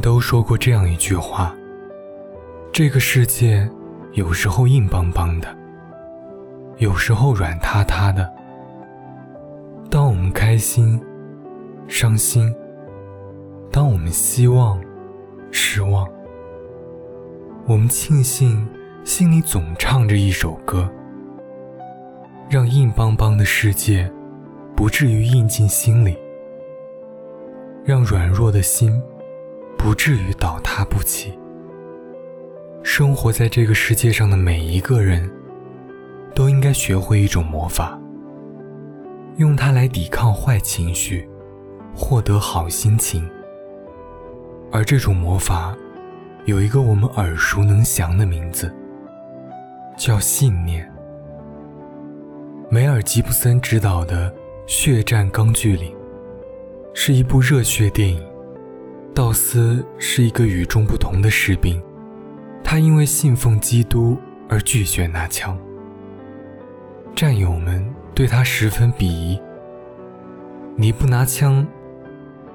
都说过这样一句话：这个世界有时候硬邦邦的，有时候软塌塌的。当我们开心、伤心，当我们希望、失望，我们庆幸心里总唱着一首歌，让硬邦邦的世界不至于印进心里，让软弱的心。不至于倒塌不起。生活在这个世界上的每一个人，都应该学会一种魔法，用它来抵抗坏情绪，获得好心情。而这种魔法，有一个我们耳熟能详的名字，叫信念。梅尔吉布森执导的《血战钢锯岭》，是一部热血电影。道斯是一个与众不同的士兵，他因为信奉基督而拒绝拿枪。战友们对他十分鄙夷。你不拿枪，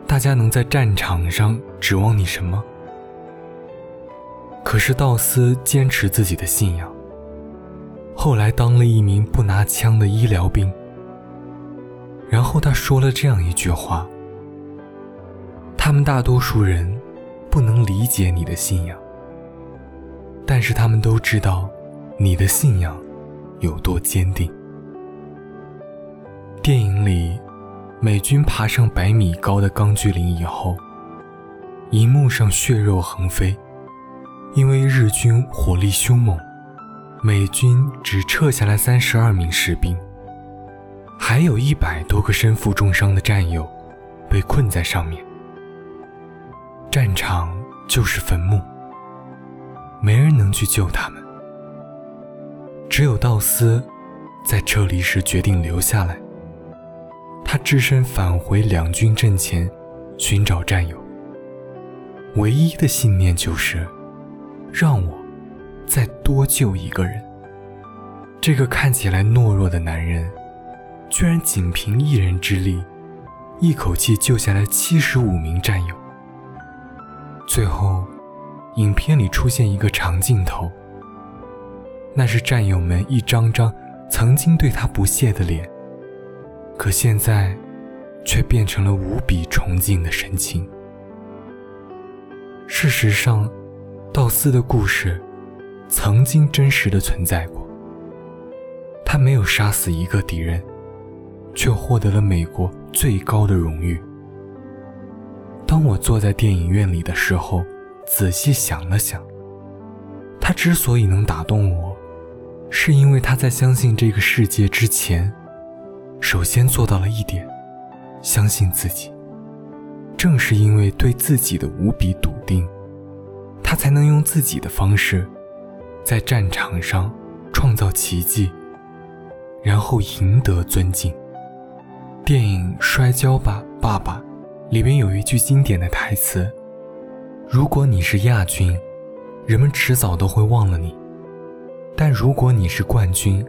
大家能在战场上指望你什么？可是道斯坚持自己的信仰，后来当了一名不拿枪的医疗兵。然后他说了这样一句话。他们大多数人不能理解你的信仰，但是他们都知道你的信仰有多坚定。电影里，美军爬上百米高的钢锯岭以后，银幕上血肉横飞，因为日军火力凶猛，美军只撤下来三十二名士兵，还有一百多个身负重伤的战友被困在上面。战场就是坟墓，没人能去救他们。只有道斯，在撤离时决定留下来。他只身返回两军阵前，寻找战友。唯一的信念就是，让我再多救一个人。这个看起来懦弱的男人，居然仅凭一人之力，一口气救下来七十五名战友。最后，影片里出现一个长镜头，那是战友们一张张曾经对他不屑的脸，可现在却变成了无比崇敬的神情。事实上，道斯的故事曾经真实的存在过。他没有杀死一个敌人，却获得了美国最高的荣誉。当我坐在电影院里的时候，仔细想了想，他之所以能打动我，是因为他在相信这个世界之前，首先做到了一点：相信自己。正是因为对自己的无比笃定，他才能用自己的方式，在战场上创造奇迹，然后赢得尊敬。电影《摔跤吧，爸爸》。里面有一句经典的台词：“如果你是亚军，人们迟早都会忘了你；但如果你是冠军，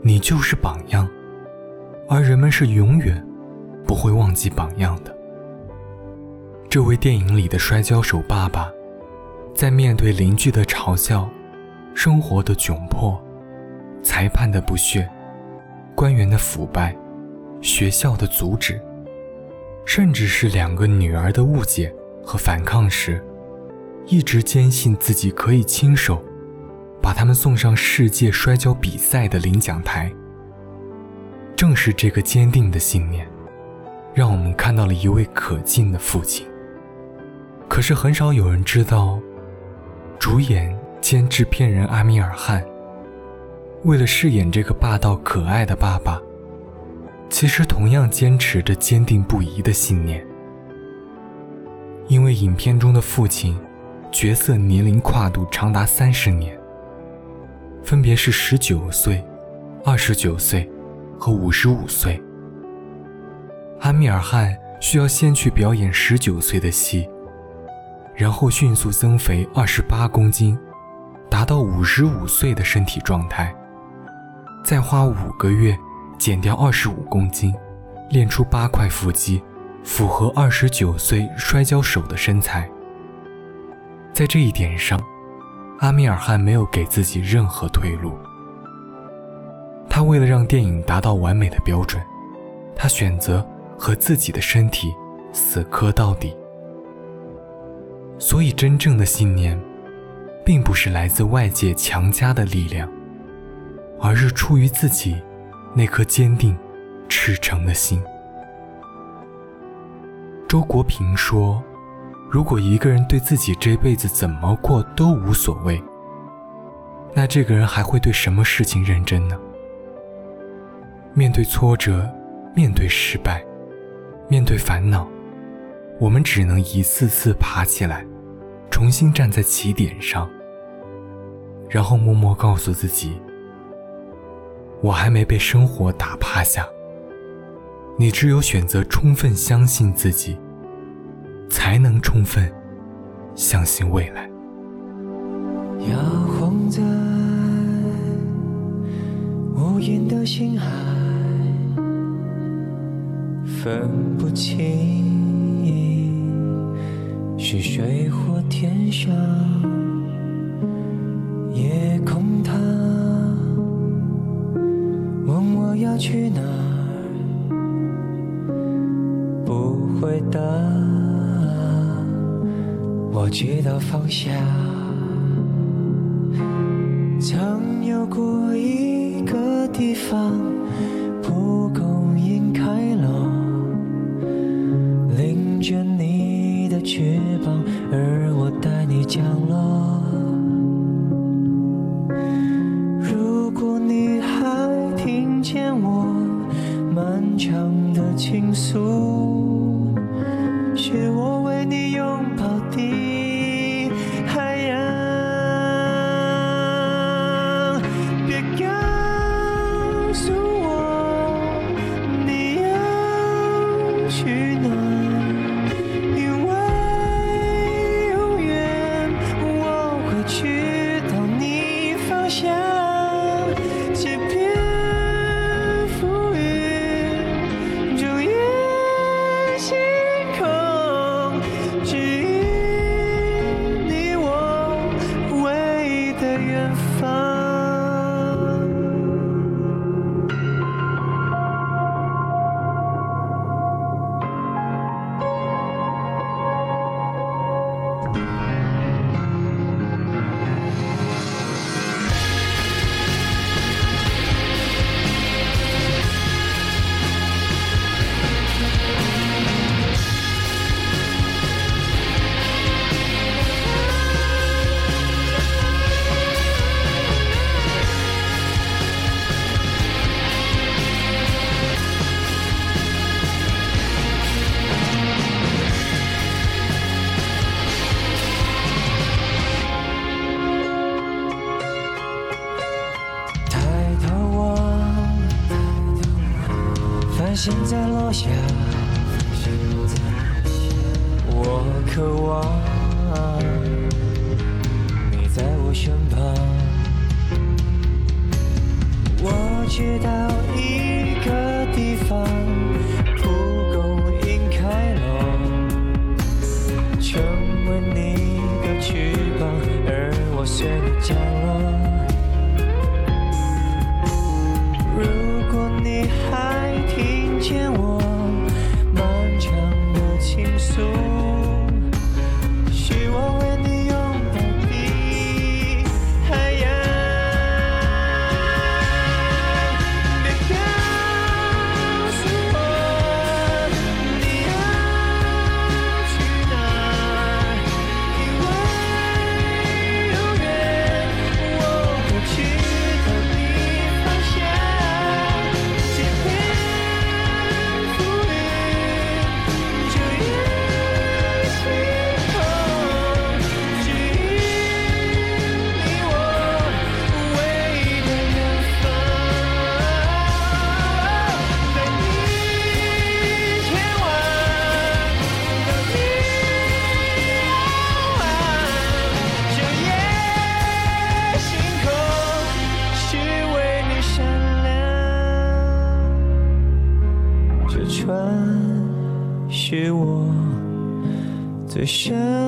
你就是榜样，而人们是永远不会忘记榜样的。”这位电影里的摔跤手爸爸，在面对邻居的嘲笑、生活的窘迫、裁判的不屑、官员的腐败、学校的阻止。甚至是两个女儿的误解和反抗时，一直坚信自己可以亲手把他们送上世界摔跤比赛的领奖台。正是这个坚定的信念，让我们看到了一位可敬的父亲。可是很少有人知道，主演兼制片人阿米尔汗，为了饰演这个霸道可爱的爸爸。其实同样坚持着坚定不移的信念，因为影片中的父亲角色年龄跨度长达三十年，分别是十九岁、二十九岁和五十五岁。阿米尔汗需要先去表演十九岁的戏，然后迅速增肥二十八公斤，达到五十五岁的身体状态，再花五个月。减掉二十五公斤，练出八块腹肌，符合二十九岁摔跤手的身材。在这一点上，阿米尔汗没有给自己任何退路。他为了让电影达到完美的标准，他选择和自己的身体死磕到底。所以，真正的信念，并不是来自外界强加的力量，而是出于自己那颗坚定、赤诚的心。周国平说：“如果一个人对自己这辈子怎么过都无所谓，那这个人还会对什么事情认真呢？”面对挫折，面对失败，面对烦恼，我们只能一次次爬起来，重新站在起点上，然后默默告诉自己：“我还没被生活打趴下。”你只有选择充分相信自己，才能充分相信未来。摇晃在无垠的星海。分不清是水或天上，去哪儿，不回答，我知道方向。曾有过一个地方，蒲公英开了。着你的翅膀，而我带你降落。心在落下，我渴望你在我身旁。我知道一生